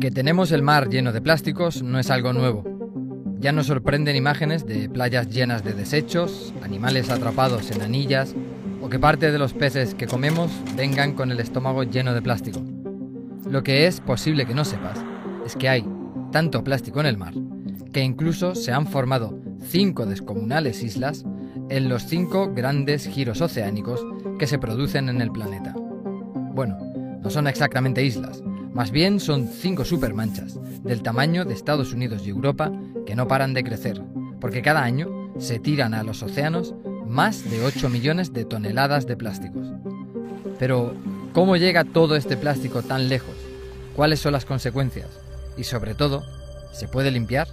Que tenemos el mar lleno de plásticos no es algo nuevo. Ya nos sorprenden imágenes de playas llenas de desechos, animales atrapados en anillas o que parte de los peces que comemos vengan con el estómago lleno de plástico. Lo que es posible que no sepas es que hay tanto plástico en el mar que incluso se han formado cinco descomunales islas en los cinco grandes giros oceánicos que se producen en el planeta. Bueno, no son exactamente islas, más bien son cinco supermanchas, del tamaño de Estados Unidos y Europa, que no paran de crecer, porque cada año se tiran a los océanos más de 8 millones de toneladas de plásticos. Pero, ¿cómo llega todo este plástico tan lejos? ¿Cuáles son las consecuencias? Y sobre todo, ¿se puede limpiar?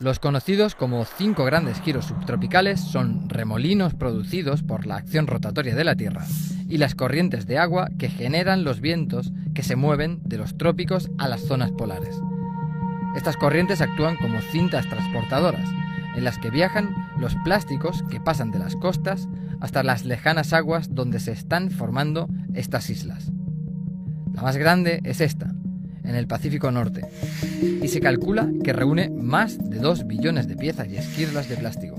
Los conocidos como cinco grandes giros subtropicales son remolinos producidos por la acción rotatoria de la Tierra y las corrientes de agua que generan los vientos que se mueven de los trópicos a las zonas polares. Estas corrientes actúan como cintas transportadoras, en las que viajan los plásticos que pasan de las costas hasta las lejanas aguas donde se están formando estas islas. La más grande es esta, en el Pacífico Norte, y se calcula que reúne más de 2 billones de piezas y esquirlas de plástico.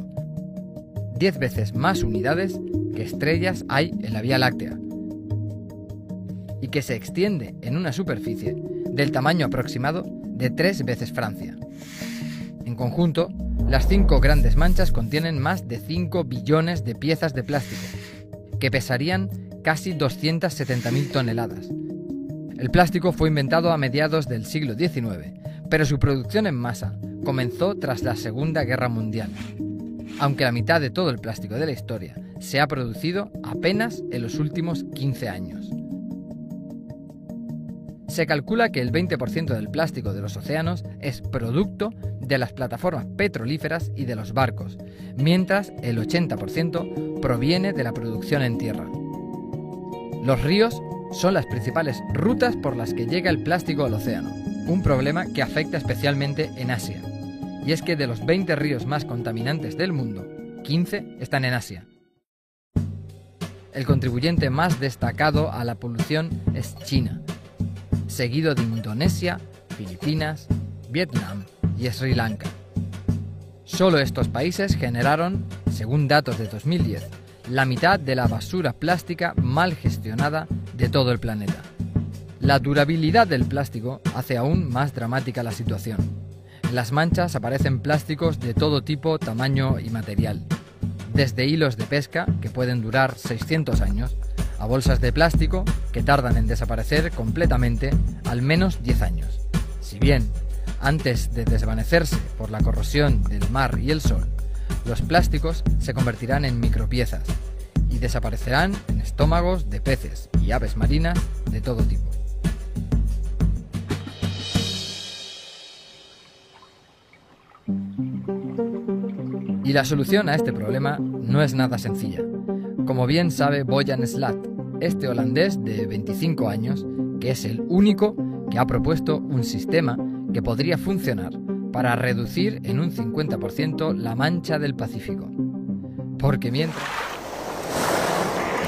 10 veces más unidades que estrellas hay en la Vía Láctea, y que se extiende en una superficie del tamaño aproximado de tres veces Francia. En conjunto, las cinco grandes manchas contienen más de 5 billones de piezas de plástico, que pesarían casi 270.000 toneladas, el plástico fue inventado a mediados del siglo XIX, pero su producción en masa comenzó tras la Segunda Guerra Mundial, aunque la mitad de todo el plástico de la historia se ha producido apenas en los últimos 15 años. Se calcula que el 20% del plástico de los océanos es producto de las plataformas petrolíferas y de los barcos, mientras el 80% proviene de la producción en tierra. Los ríos son las principales rutas por las que llega el plástico al océano, un problema que afecta especialmente en Asia. Y es que de los 20 ríos más contaminantes del mundo, 15 están en Asia. El contribuyente más destacado a la polución es China, seguido de Indonesia, Filipinas, Vietnam y Sri Lanka. Solo estos países generaron, según datos de 2010, la mitad de la basura plástica mal gestionada de todo el planeta. La durabilidad del plástico hace aún más dramática la situación. En las manchas aparecen plásticos de todo tipo, tamaño y material, desde hilos de pesca, que pueden durar 600 años, a bolsas de plástico, que tardan en desaparecer completamente al menos 10 años. Si bien, antes de desvanecerse por la corrosión del mar y el sol, los plásticos se convertirán en micropiezas y desaparecerán en estómagos de peces y aves marinas de todo tipo. Y la solución a este problema no es nada sencilla. Como bien sabe Bojan Slat, este holandés de 25 años, que es el único que ha propuesto un sistema que podría funcionar para reducir en un 50% la mancha del Pacífico. Porque mientras...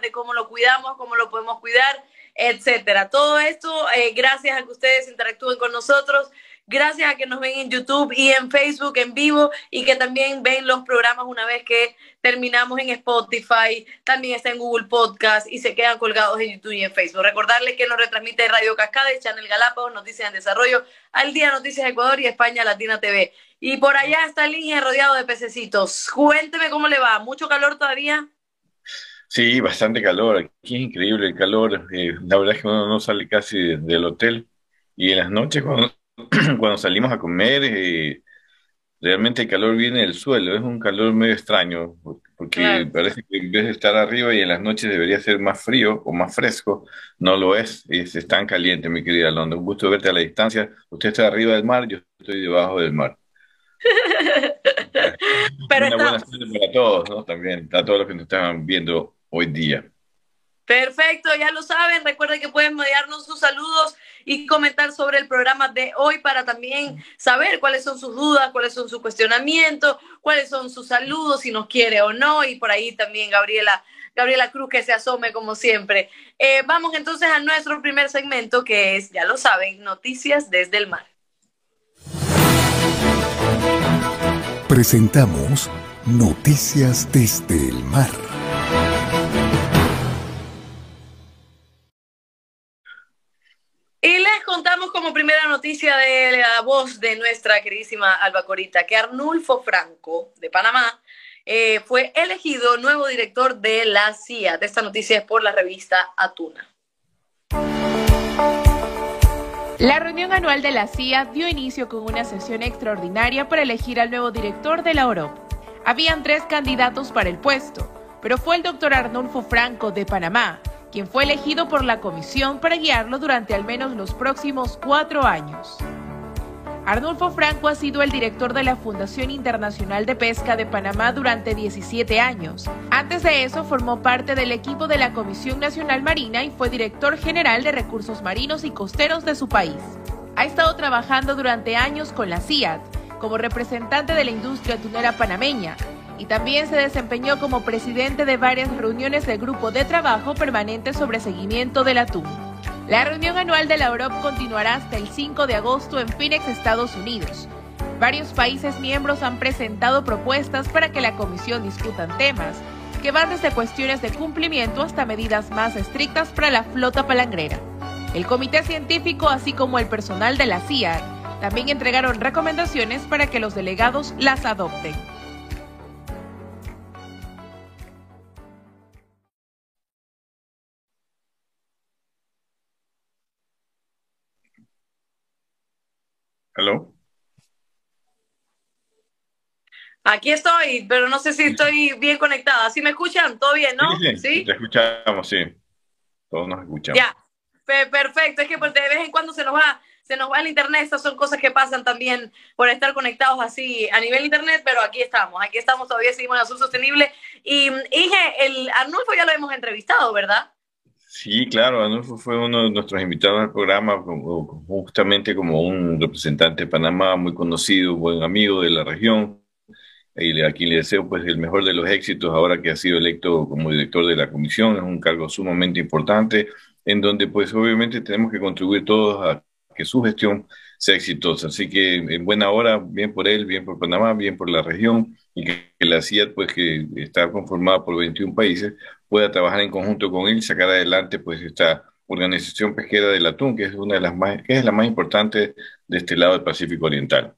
De cómo lo cuidamos, cómo lo podemos cuidar, etcétera. Todo esto eh, gracias a que ustedes interactúen con nosotros. gracias a que nos ven en YouTube y en Facebook en vivo y que también ven los programas una vez que terminamos en Spotify, también está en Google Podcast y se quedan colgados en YouTube y en Facebook. Recordarles que nos retransmite Radio Cascada, Channel Galápagos, Noticias en Desarrollo, Al Día Noticias Ecuador y España Latina TV. Y por allá está el rodeado de pececitos. Cuénteme cómo le va. ¿Mucho calor todavía? Sí, bastante calor. Aquí es increíble el calor. Eh, la verdad es que uno no sale casi del hotel. Y en las noches, cuando, cuando salimos a comer, eh, realmente el calor viene del suelo. Es un calor medio extraño, porque parece que en vez de estar arriba y en las noches debería ser más frío o más fresco, no lo es. Es tan caliente, mi querida Londra. Un gusto verte a la distancia. Usted está arriba del mar, yo estoy debajo del mar. Pero Una buena tarde para todos, ¿no? También, a todos los que nos están viendo hoy día. Perfecto, ya lo saben. Recuerden que pueden enviarnos sus saludos y comentar sobre el programa de hoy para también saber cuáles son sus dudas, cuáles son sus cuestionamientos, cuáles son sus saludos, si nos quiere o no. Y por ahí también Gabriela, Gabriela Cruz que se asome como siempre. Eh, vamos entonces a nuestro primer segmento que es, ya lo saben, Noticias desde el Mar. Presentamos Noticias desde el Mar. Y les contamos como primera noticia de la voz de nuestra queridísima Alba Corita que Arnulfo Franco, de Panamá, eh, fue elegido nuevo director de la CIA. De esta noticia es por la revista Atuna. La reunión anual de la CIA dio inicio con una sesión extraordinaria para elegir al nuevo director de la OROP. Habían tres candidatos para el puesto, pero fue el doctor Arnulfo Franco de Panamá, quien fue elegido por la comisión para guiarlo durante al menos los próximos cuatro años. Arnulfo Franco ha sido el director de la Fundación Internacional de Pesca de Panamá durante 17 años. Antes de eso formó parte del equipo de la Comisión Nacional Marina y fue director general de Recursos Marinos y Costeros de su país. Ha estado trabajando durante años con la CIAT como representante de la industria tunera panameña y también se desempeñó como presidente de varias reuniones del Grupo de Trabajo Permanente sobre Seguimiento del Atún. La reunión anual de la Europa continuará hasta el 5 de agosto en Phoenix, Estados Unidos. Varios países miembros han presentado propuestas para que la comisión discutan temas que van desde cuestiones de cumplimiento hasta medidas más estrictas para la flota palangrera. El comité científico, así como el personal de la CIA, también entregaron recomendaciones para que los delegados las adopten. Aquí estoy, pero no sé si estoy bien conectada. ¿Sí me escuchan? ¿Todo bien, no? Sí, sí, te escuchamos, sí. Todos nos escuchamos. Ya, perfecto. Es que pues, de vez en cuando se nos va se nos va el internet, estas son cosas que pasan también por estar conectados así a nivel internet, pero aquí estamos, aquí estamos, todavía seguimos en Azul Sostenible. Y Inge, el Arnulfo ya lo hemos entrevistado, ¿verdad? Sí, claro, Arnulfo fue uno de nuestros invitados al programa, justamente como un representante de Panamá muy conocido, buen amigo de la región, y a quien le deseo pues el mejor de los éxitos ahora que ha sido electo como director de la comisión, es un cargo sumamente importante, en donde pues obviamente tenemos que contribuir todos a que su gestión sea exitosa. Así que en buena hora, bien por él, bien por Panamá, bien por la región, y que, la CIAT, pues que está conformada por 21 países, pueda trabajar en conjunto con él y sacar adelante pues esta organización pesquera del atún, que es una de las más, que es la más importante de este lado del Pacífico Oriental.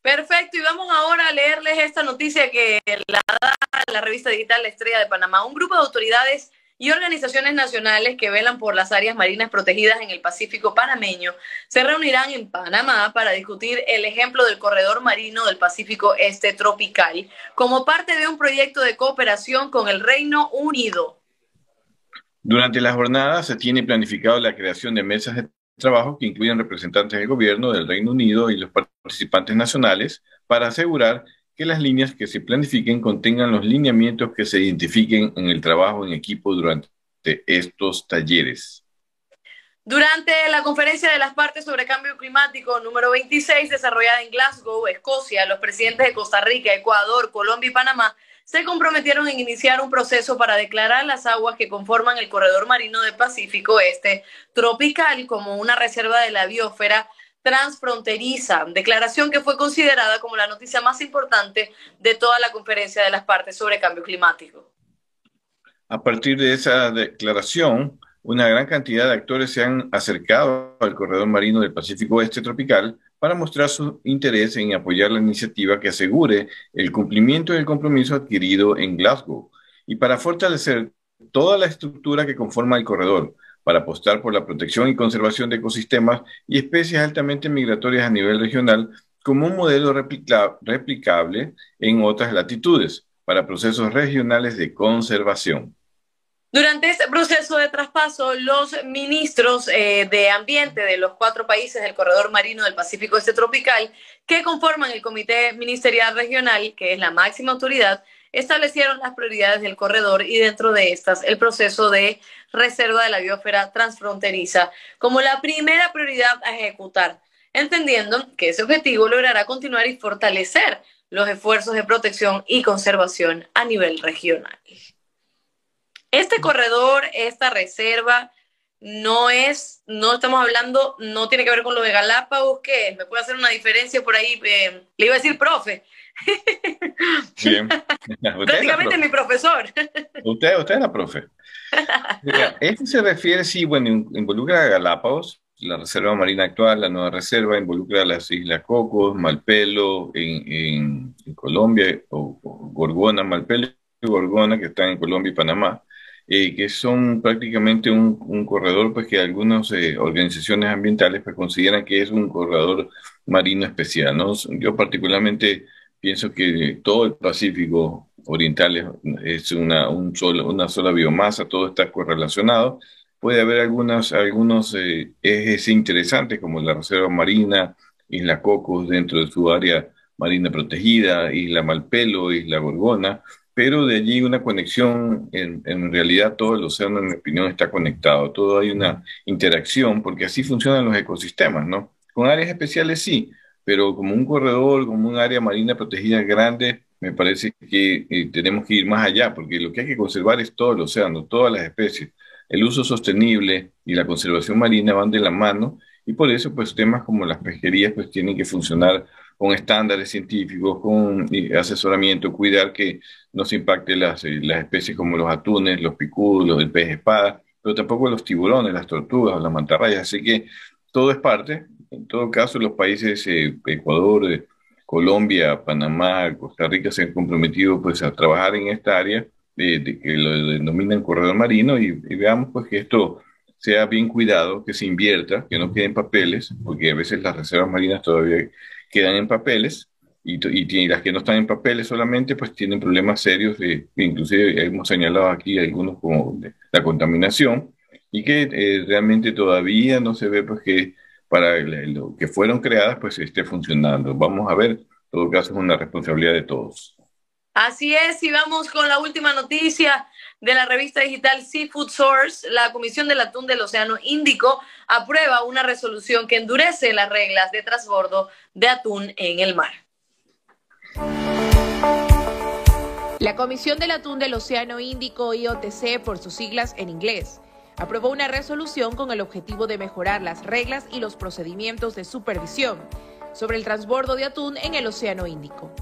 Perfecto, y vamos ahora a leerles esta noticia que la da la revista digital La Estrella de Panamá. Un grupo de autoridades y organizaciones nacionales que velan por las áreas marinas protegidas en el Pacífico panameño se reunirán en Panamá para discutir el ejemplo del corredor marino del Pacífico Este tropical como parte de un proyecto de cooperación con el Reino Unido. Durante la jornada se tiene planificado la creación de mesas de trabajo que incluyen representantes del gobierno del Reino Unido y los participantes nacionales para asegurar que las líneas que se planifiquen contengan los lineamientos que se identifiquen en el trabajo en equipo durante estos talleres. Durante la conferencia de las partes sobre cambio climático número 26 desarrollada en Glasgow, Escocia, los presidentes de Costa Rica, Ecuador, Colombia y Panamá se comprometieron en iniciar un proceso para declarar las aguas que conforman el corredor marino del Pacífico Este tropical como una reserva de la biosfera transfronteriza, declaración que fue considerada como la noticia más importante de toda la conferencia de las partes sobre cambio climático. A partir de esa declaración, una gran cantidad de actores se han acercado al corredor marino del Pacífico Oeste tropical para mostrar su interés en apoyar la iniciativa que asegure el cumplimiento del compromiso adquirido en Glasgow y para fortalecer toda la estructura que conforma el corredor, para apostar por la protección y conservación de ecosistemas y especies altamente migratorias a nivel regional como un modelo replicable en otras latitudes para procesos regionales de conservación. Durante este proceso de traspaso, los ministros eh, de Ambiente de los cuatro países del Corredor Marino del Pacífico Este Tropical, que conforman el Comité Ministerial Regional, que es la máxima autoridad, establecieron las prioridades del corredor y dentro de estas el proceso de reserva de la biosfera transfronteriza como la primera prioridad a ejecutar, entendiendo que ese objetivo logrará continuar y fortalecer los esfuerzos de protección y conservación a nivel regional. Este corredor, esta reserva, no es, no estamos hablando, no tiene que ver con lo de Galápagos, ¿qué ¿Me puede hacer una diferencia por ahí? Eh, le iba a decir profe. Bien. Prácticamente mi profesor. Usted, usted es la profe. Este se refiere, sí, bueno, involucra a Galápagos, la reserva marina actual, la nueva reserva, involucra a las Islas Cocos, Malpelo en, Colombia, o, o Gorgona, Malpelo y Gorgona, que están en Colombia y Panamá eh, que son prácticamente un, corredor pues que algunas eh, organizaciones ambientales pues consideran que es un corredor marino especial, ¿no? Yo particularmente pienso que todo el Pacífico Oriental es una, un solo, una sola biomasa, todo está correlacionado. Puede haber algunas, algunos eh, ejes interesantes como la Reserva Marina, Isla Cocos dentro de su área marina protegida, Isla Malpelo, Isla Gorgona, pero de allí una conexión, en, en, realidad todo el océano, en mi opinión, está conectado, todo hay una interacción, porque así funcionan los ecosistemas, ¿no? Con áreas especiales sí, pero como un corredor, como un área marina protegida grande, me parece que eh, tenemos que ir más allá, porque lo que hay que conservar es todo el océano, todas las especies. El uso sostenible y la conservación marina van de la mano, y por eso, pues, temas como las pesquerías, pues, tienen que funcionar con estándares científicos, con asesoramiento, cuidar que no se impacte las, eh, las especies como los atunes, los picudos, el pez espada, pero tampoco los tiburones, las tortugas, las mantarrayas. Así que todo es parte. En todo caso, los países eh, Ecuador, eh, Colombia, Panamá, Costa Rica se han comprometido pues a trabajar en esta área de, que lo denominan corredor marino y, y, veamos pues que esto sea bien cuidado, que se invierta, que no queden papeles, porque a veces las reservas marinas todavía quedan en papeles y, y, las que no están en papeles solamente pues tienen problemas serios, de, inclusive hemos señalado aquí algunos como de la contaminación y que eh, realmente todavía no se ve pues que para lo que fueron creadas pues esté funcionando. Vamos a ver, en todo caso es una responsabilidad de todos. Así es, y vamos con la última noticia de la revista digital Seafood Source, la Comisión del Atún del Océano Índico aprueba una resolución que endurece las reglas de transbordo de atún en el mar. La Comisión del Atún del Océano Índico, IOTC por sus siglas en inglés, aprobó una resolución con el objetivo de mejorar las reglas y los procedimientos de supervisión sobre el transbordo de atún en el Océano Índico.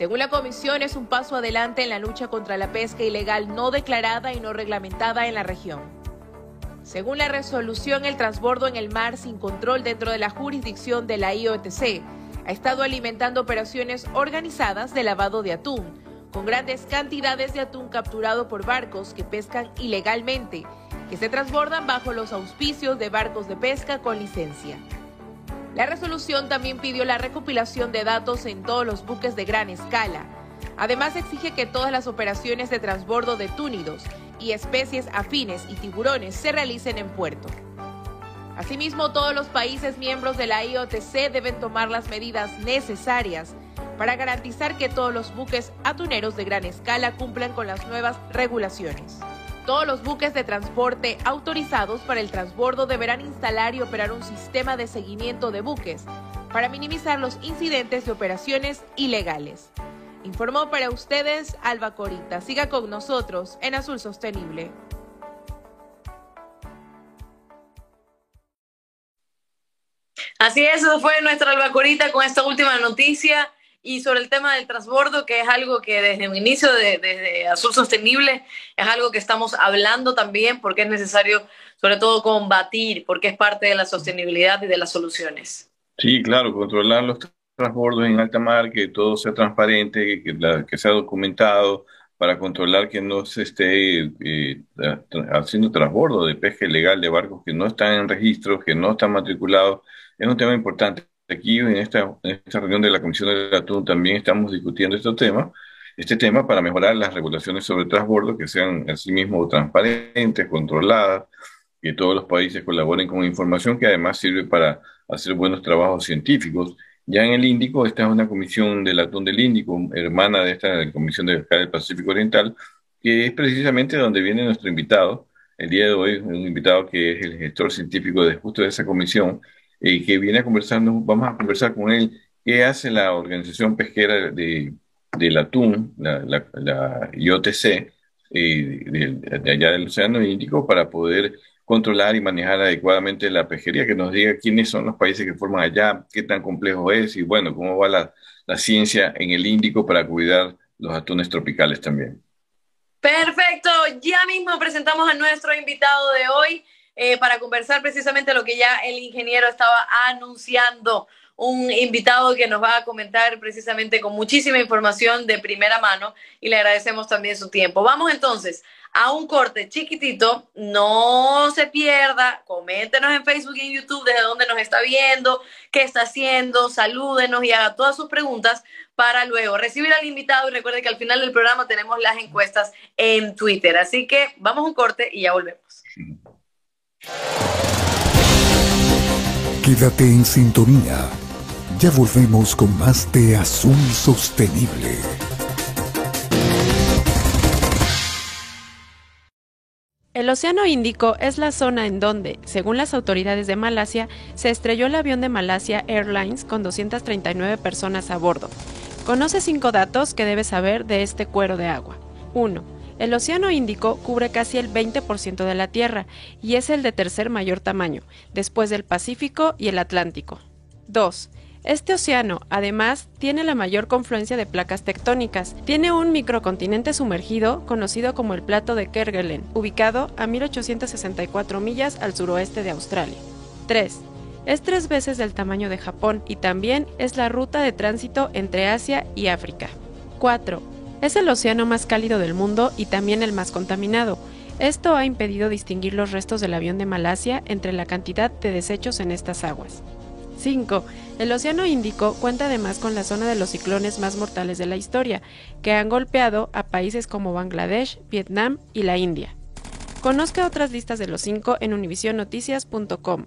Según la Comisión, es un paso adelante en la lucha contra la pesca ilegal no declarada y no reglamentada en la región. Según la resolución, el transbordo en el mar sin control dentro de la jurisdicción de la IOTC ha estado alimentando operaciones organizadas de lavado de atún, con grandes cantidades de atún capturado por barcos que pescan ilegalmente, que se transbordan bajo los auspicios de barcos de pesca con licencia. La resolución también pidió la recopilación de datos en todos los buques de gran escala. Además exige que todas las operaciones de transbordo de túnidos y especies afines y tiburones se realicen en puerto. Asimismo, todos los países miembros de la IOTC deben tomar las medidas necesarias para garantizar que todos los buques atuneros de gran escala cumplan con las nuevas regulaciones. Todos los buques de transporte autorizados para el transbordo deberán instalar y operar un sistema de seguimiento de buques para minimizar los incidentes de operaciones ilegales. Informó para ustedes Alba Corita. Siga con nosotros en Azul Sostenible. Así es, eso fue nuestra albacorita con esta última noticia y sobre el tema del transbordo, que es algo que desde el inicio de, desde Azul Sostenible es algo que estamos hablando también porque es necesario sobre todo combatir, porque es parte de la sostenibilidad y de las soluciones. Sí, claro, controlar los transbordos en alta mar, que todo sea transparente, que, que sea documentado, para controlar que no se esté eh, haciendo transbordo de pesca ilegal de barcos que no están en registro, que no están matriculados es un tema importante. Aquí en esta, en esta reunión de la Comisión del Atún también estamos discutiendo este tema, este tema para mejorar las regulaciones sobre transbordo, que sean asimismo transparentes, controladas, que todos los países colaboren con información que además sirve para hacer buenos trabajos científicos. Ya en el Índico, esta es una comisión del atún del Índico, hermana de esta Comisión de Pesca del Pacífico Oriental, que es precisamente donde viene nuestro invitado. El día de hoy, un invitado que es el gestor científico de justo de esa comisión, eh, que viene a conversarnos, vamos a conversar con él, qué hace la Organización Pesquera de, del Atún, la, la, IOTC, eh, de, allá del Océano Índico, para poder controlar y manejar adecuadamente la pesquería, que nos diga quiénes son los países que forman allá, qué tan complejo es y bueno, cómo va la, la ciencia en el Índico para cuidar los atunes tropicales también. Perfecto, ya mismo presentamos a nuestro invitado de hoy. Eh, para conversar precisamente lo que ya el ingeniero estaba anunciando. Un invitado que nos va a comentar precisamente con muchísima información de primera mano y le agradecemos también su tiempo. Vamos entonces a un corte chiquitito. No se pierda, coméntenos en Facebook y en YouTube desde dónde nos está viendo, qué está haciendo, salúdenos y haga todas sus preguntas para luego recibir al invitado y recuerde que al final del programa tenemos las encuestas en Twitter. Así que vamos a un corte y ya volvemos. Quédate en sintonía. Ya volvemos con más de Azul Sostenible. El Océano Índico es la zona en donde, según las autoridades de Malasia, se estrelló el avión de Malasia Airlines con 239 personas a bordo. Conoce cinco datos que debes saber de este cuero de agua. 1. El Océano Índico cubre casi el 20% de la Tierra y es el de tercer mayor tamaño, después del Pacífico y el Atlántico. 2. Este océano, además, tiene la mayor confluencia de placas tectónicas. Tiene un microcontinente sumergido conocido como el Plato de Kerguelen, ubicado a 1864 millas al suroeste de Australia. 3. Es tres veces del tamaño de Japón y también es la ruta de tránsito entre Asia y África. 4. Es el océano más cálido del mundo y también el más contaminado. Esto ha impedido distinguir los restos del avión de Malasia entre la cantidad de desechos en estas aguas. 5. El Océano Índico cuenta además con la zona de los ciclones más mortales de la historia, que han golpeado a países como Bangladesh, Vietnam y la India. Conozca otras listas de los cinco en univisionnoticias.com.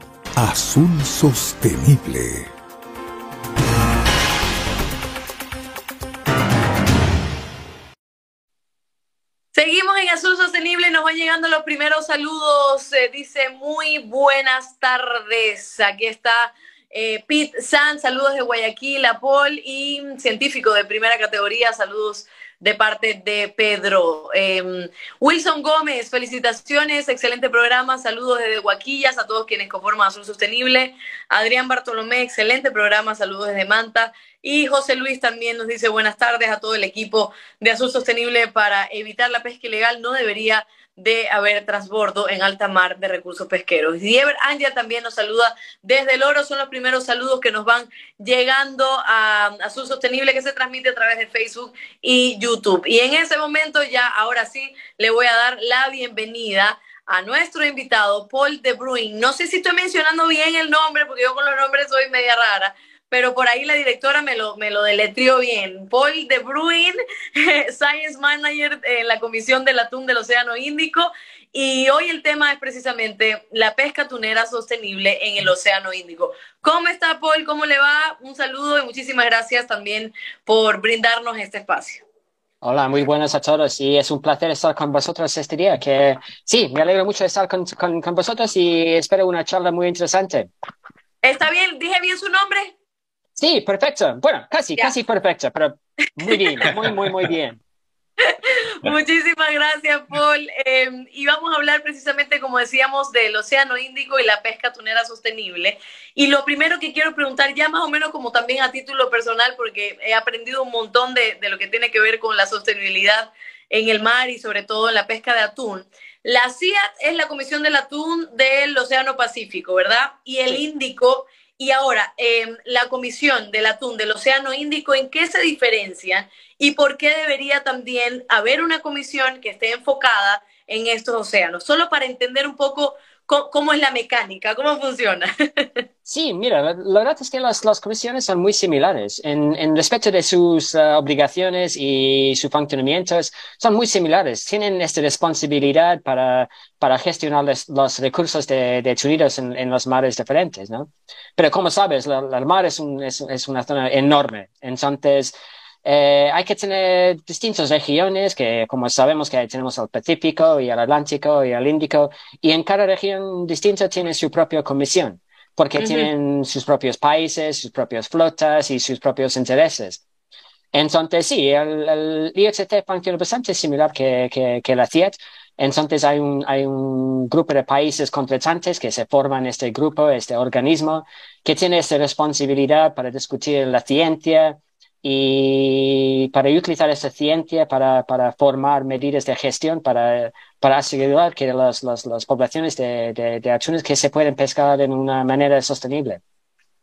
Azul Sostenible. Seguimos en Azul Sostenible, nos van llegando los primeros saludos. Eh, dice muy buenas tardes. Aquí está eh, Pete San, saludos de Guayaquil, a Paul y científico de primera categoría, saludos de parte de Pedro. Em, Wilson Gómez, felicitaciones, excelente programa, saludos desde Guaquillas a todos quienes conforman Azul Sostenible. Adrián Bartolomé, excelente programa, saludos desde Manta. Y José Luis también nos dice buenas tardes a todo el equipo de Azul Sostenible para evitar la pesca ilegal. No debería de haber transbordo en alta mar de recursos pesqueros. Y Ever Angel también nos saluda desde el oro. Son los primeros saludos que nos van llegando a Azul Sostenible que se transmite a través de Facebook y YouTube. Y en ese momento ya, ahora sí, le voy a dar la bienvenida a nuestro invitado, Paul de Bruin. No sé si estoy mencionando bien el nombre, porque yo con los nombres soy media rara, pero por ahí la directora me lo, me lo deletrió bien. Paul de Bruin, Science Manager en la Comisión del Atún del Océano Índico. Y hoy el tema es precisamente la pesca tunera sostenible en el Océano Índico. ¿Cómo está Paul? ¿Cómo le va? Un saludo y muchísimas gracias también por brindarnos este espacio. Hola, muy buenas a todos y es un placer estar con vosotros este día. Que sí, me alegro mucho de estar con, con vosotros y espero una charla muy interesante. ¿Está bien? ¿Dije bien su nombre? Sí, perfecto. Bueno, casi, casi perfecto, pero muy bien, muy, muy, muy bien. Muchísimas gracias, Paul. Em, y vamos a hablar precisamente, como decíamos, del Océano Índico y la pesca tunera sostenible. Y lo primero que quiero preguntar, ya más o menos como también a título personal, porque he aprendido un montón de, de lo que tiene que ver con la sostenibilidad en el mar y sobre todo en la pesca de atún. La CIAT es la Comisión del Atún del Océano Pacífico, ¿verdad? Y el Índico y ahora, em, la Comisión del Atún del Océano Índico, ¿en qué se diferencia y por qué debería también haber una comisión que esté enfocada en estos océanos? Solo para entender un poco cómo, es la mecánica, cómo funciona. Sí, mira, la, verdad es que las, las, comisiones son muy similares en, en respecto de sus uh, obligaciones y su funcionamiento, son muy similares. Tienen esta responsabilidad para, para gestionar los recursos de, de tunidos en, en, los mares diferentes, ¿no? Pero como sabes, el mar es, un, es, es una zona enorme. Entonces, eh, hay que tener distintas regiones que, como sabemos, que tenemos el Pacífico y el Atlántico y el Índico, y en cada región distinta tiene su propia comisión, porque tienen sus propios países, sus propias flotas y sus propios intereses. Entonces, sí, el, el IHT funciona bastante similar que, que, que la CIET. Entonces, hay un, hay un grupo de países contratantes que se forman este grupo, este organismo, que tiene esa responsabilidad para discutir la ciencia, y para utilizar esa ciencia para, para formar medidas de gestión para, para asegurar que las, las, las poblaciones de, de, de, atunes que se pueden pescar de una manera sostenible.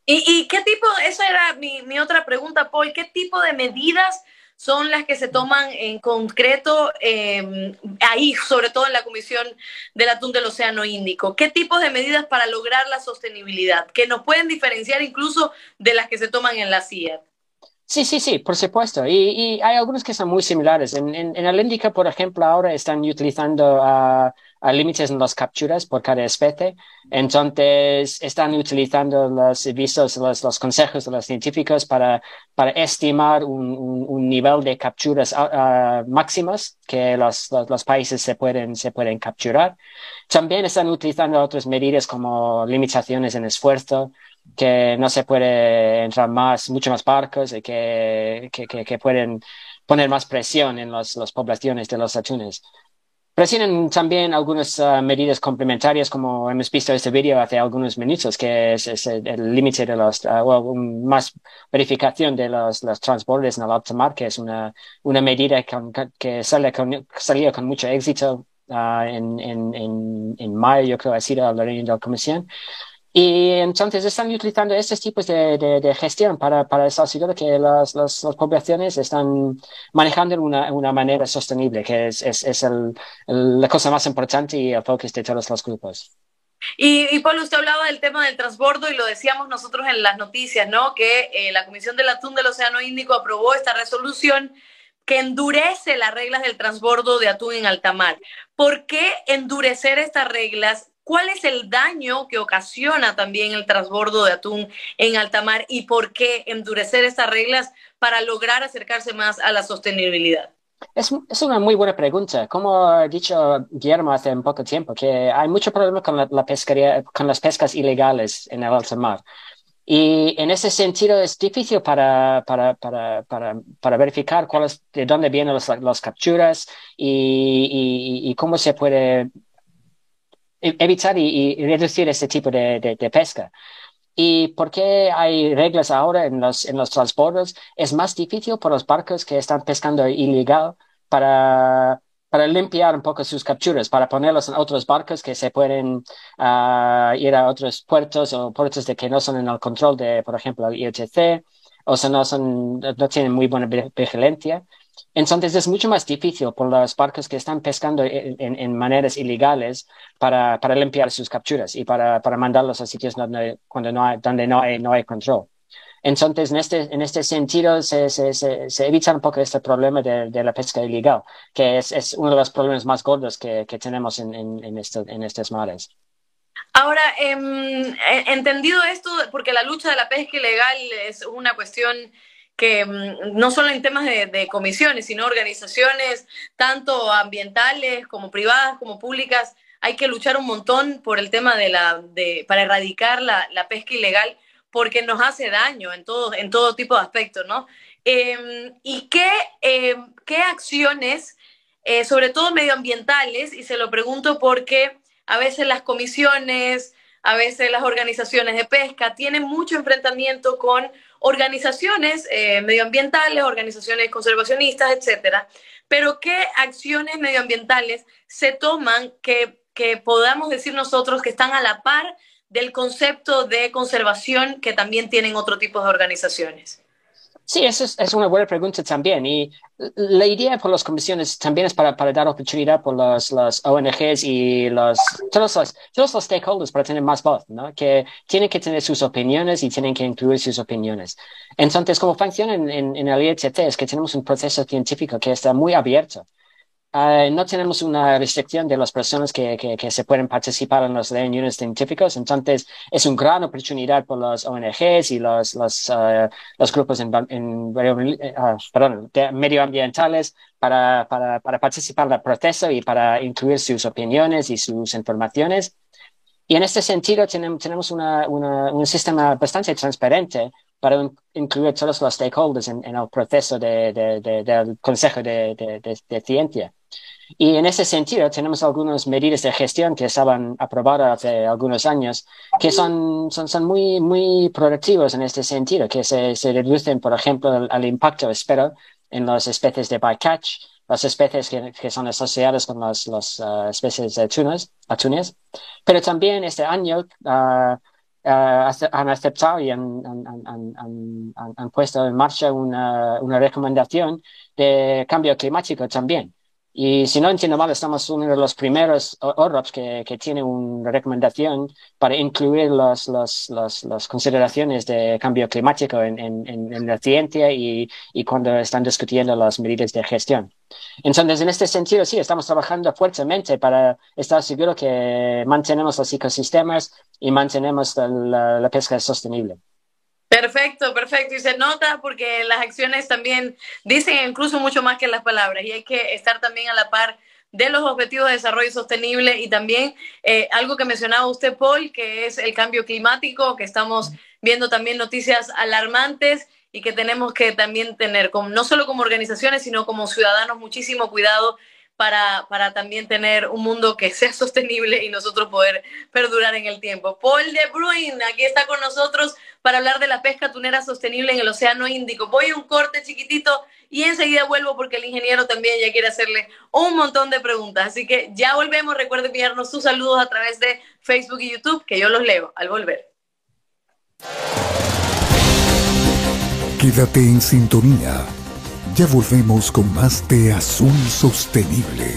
¿Y, ¿Y, qué tipo, esa era mi, mi, otra pregunta, Paul, qué tipo de medidas son las que se toman en concreto eh, ahí, sobre todo en la Comisión del Atún del Océano Índico? ¿Qué tipos de medidas para lograr la sostenibilidad que nos pueden diferenciar incluso de las que se toman en la CIA? Sí, sí, sí, por supuesto. Y, y hay algunos que son muy similares. En, en, en el por ejemplo, ahora están utilizando uh, límites en las capturas por cada especie. Entonces, están utilizando los servicios, los, consejos de los científicos para, para estimar un, un, un nivel de capturas uh, máximas que los, los, los, países se pueden, se pueden capturar. También están utilizando otras medidas como limitaciones en esfuerzo que no se puede entrar más, mucho más barcos y que, que, que, pueden poner más presión en las poblaciones de los atunes. Tienen también algunas uh, medidas complementarias, como hemos visto en este vídeo hace algunos minutos, que es, es el límite de los, uh, well, más verificación de los, los transbordes en el alto que es una, una medida con, que sale con, salió con mucho éxito uh, en, en, en, en mayo, yo creo, ha sido la reunión de la comisión. Y entonces están utilizando estos tipos de, de, de gestión para, para asegurar que las, las, las, poblaciones están manejando de una, una manera sostenible, que es, es, es el, el, la cosa más importante y el focus de todos los grupos. Y, y Pablo, usted hablaba del tema del transbordo y lo decíamos nosotros en las noticias, ¿no? Que eh, la Comisión del Atún del Océano Índico aprobó esta resolución que endurece las reglas del transbordo de atún en alta mar. ¿Por qué endurecer estas reglas ¿Cuál es el daño que ocasiona también el transbordo de atún en alta mar y por qué endurecer estas reglas para lograr acercarse más a la sostenibilidad? Es, es, una muy buena pregunta. Como ha dicho Guillermo hace un poco tiempo, que hay mucho problema con la, la con las pescas ilegales en el alta mar. Y en ese sentido es difícil para, para, para, para, verificar cuál es, de dónde vienen las capturas y, y, y, cómo se puede evitar y, y, reducir este tipo de, de, de, pesca. ¿Y por qué hay reglas ahora en los, en los transportes? Es más difícil para los barcos que están pescando ilegal para, para limpiar un poco sus capturas, para ponerlos en otros barcos que se pueden uh, ir a otros puertos o puertos de que no son en el control de, por ejemplo, el IHC, o sea, no, son, no tienen muy buena vigilancia. Entonces es mucho más difícil por los barcos que están pescando en, maneras ilegales para, para, limpiar sus capturas y para, para mandarlos a sitios donde, no hay, donde no no hay control. Entonces, en este, en este sentido, se, se, se, evita un poco este problema de, la pesca ilegal, que es, es, uno de los problemas más gordos que, que tenemos en, en, en, en estos mares. Ahora, eh, entendido esto, porque la lucha de la pesca ilegal es una cuestión que mm, no solo en temas de, comisiones, sino organizaciones tanto ambientales como privadas como públicas, hay que luchar un montón por el tema de la, de, para erradicar la, la pesca ilegal porque nos hace daño en todo, en todo tipo de aspectos, ¿no? Eh, ¿Y qué, eh, qué acciones, eh, sobre todo medioambientales, y se lo pregunto porque a veces las comisiones, a veces las organizaciones de pesca tienen mucho enfrentamiento con organizaciones eh, medioambientales, organizaciones conservacionistas, etcétera. Pero ¿qué acciones medioambientales se toman que, que podamos decir nosotros que están a la par del concepto de conservación que también tienen otro tipo de organizaciones? Sí, eso es, es, una buena pregunta también. Y la idea por las comisiones también es para, para dar oportunidad por las, las ONGs y los, todos, los, todos los stakeholders para tener más voz, ¿no? Que tienen que tener sus opiniones y tienen que incluir sus opiniones. Entonces, como funciona en, en, en el IETT es que tenemos un proceso científico que está muy abierto. Uh, no tenemos una restricción de las personas que, que, se pueden participar en los reuniones científicos, entonces es una gran oportunidad por las ONGs y los, los, uh, los grupos en, en uh, medioambientales para, para, para participar en el proceso y para incluir sus opiniones y sus informaciones. Y en este sentido tenemos, una, un sistema bastante transparente para incluir todos los stakeholders en, el proceso de, de, de, del Consejo de, Ciencia. Y en ese sentido, tenemos algunas medidas de gestión que estaban aprobadas hace algunos años, que son, son, son muy, muy productivos en este sentido, que se, se reducen, por ejemplo, al, impacto, espero, en las especies de bycatch, las especies que, que son asociadas con las, las uh, especies de atunes, atunes. Pero también este año uh, uh, han aceptado y han, han, han, han, puesto en marcha una, una recomendación de cambio climático también. Y si no entiendo mal, estamos uno de los primeros OROPs que, que tiene una recomendación para incluir las los, los, los, consideraciones de cambio climático en, en, en la ciencia y, y, cuando están discutiendo las medidas de gestión. Entonces, en este sentido, sí, estamos trabajando fuertemente para estar seguros que mantenemos los ecosistemas y mantenemos la, la pesca sostenible. Perfecto, perfecto. Y se nota porque las acciones también dicen incluso mucho más que las palabras y hay que estar también a la par de los objetivos de desarrollo sostenible y también eh, algo que mencionaba usted, Paul, que es el cambio climático, que estamos viendo también noticias alarmantes y que tenemos que también tener, no solo como organizaciones, sino como ciudadanos, muchísimo cuidado para, para, también tener un mundo que sea sostenible y nosotros poder perdurar en el tiempo. Paul de Bruin, aquí está con nosotros para hablar de la pesca tunera sostenible en el Océano Índico. Voy a un corte chiquitito y enseguida vuelvo porque el ingeniero también ya quiere hacerle un montón de preguntas. Así que ya volvemos. Recuerde enviarnos sus saludos a través de Facebook y YouTube, que yo los leo al volver. Quédate en sintonía. Ya volvemos con más de Azul Sostenible.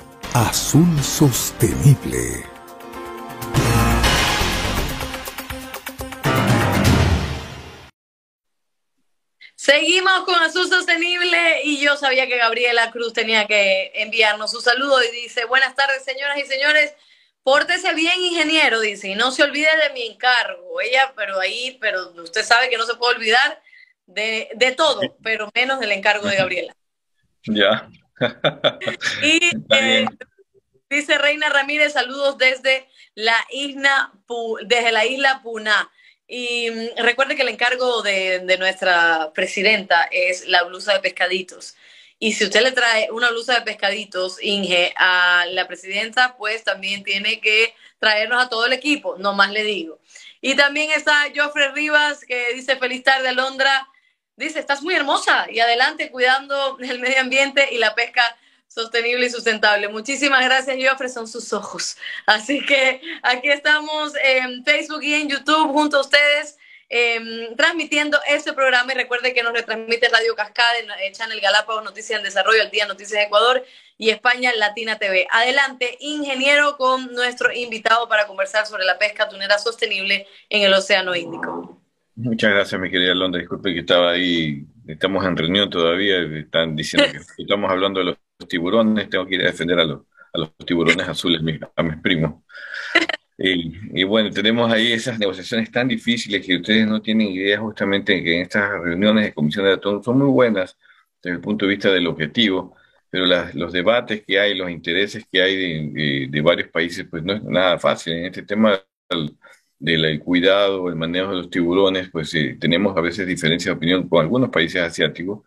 Azul Sostenible. Seguimos con Azul Sostenible y yo sabía que Gabriela Cruz tenía que enviarnos su saludo y dice, buenas tardes señoras y señores, pórtese bien ingeniero, dice, y no se olvide de mi encargo. Ella, pero ahí, pero usted sabe que no se puede olvidar de, de todo, pero menos del encargo de Gabriela. Ya. Y eh, dice Reina Ramírez, saludos desde la isla, desde la isla Puná. Y mm, recuerde que el encargo de, de, nuestra presidenta es la blusa de pescaditos. Y si usted le trae una blusa de pescaditos, Inge, a la presidenta, pues también tiene que traernos a todo el equipo, no más le digo. Y también está Joffrey Rivas, que dice feliz tarde, Alondra. Dice, estás muy hermosa y adelante cuidando el medio ambiente y la pesca sostenible y sustentable. Muchísimas gracias, Joffre, son sus ojos. Así que aquí estamos en Facebook y en YouTube junto a ustedes. Eh, transmitiendo este programa y recuerde que nos retransmite Radio Cascada, en Channel Galápagos Noticias en Desarrollo, al Día Noticias Ecuador y España Latina TV. Adelante, ingeniero, con nuestro invitado para conversar sobre la pesca tunera sostenible en el Océano Índico. Muchas gracias, mi querida Londra. Disculpe que estaba ahí, estamos en reunión todavía, están diciendo que estamos hablando de los tiburones, tengo que ir a defender a los, a los tiburones azules, a mis primos. Y, y, bueno, tenemos ahí esas negociaciones tan difíciles que ustedes no tienen idea justamente que en estas reuniones de comisión de datos son muy buenas desde el punto de vista del objetivo, pero las, los debates que hay, los intereses que hay de, de, de, varios países, pues no es nada fácil. En este tema del cuidado, el manejo de los tiburones, pues tenemos a veces diferencias de opinión con algunos países asiáticos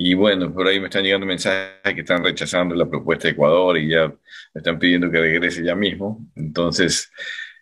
y bueno, por ahí me están llegando mensajes que están rechazando la propuesta de Ecuador y ya me están pidiendo que regrese ya mismo. Entonces,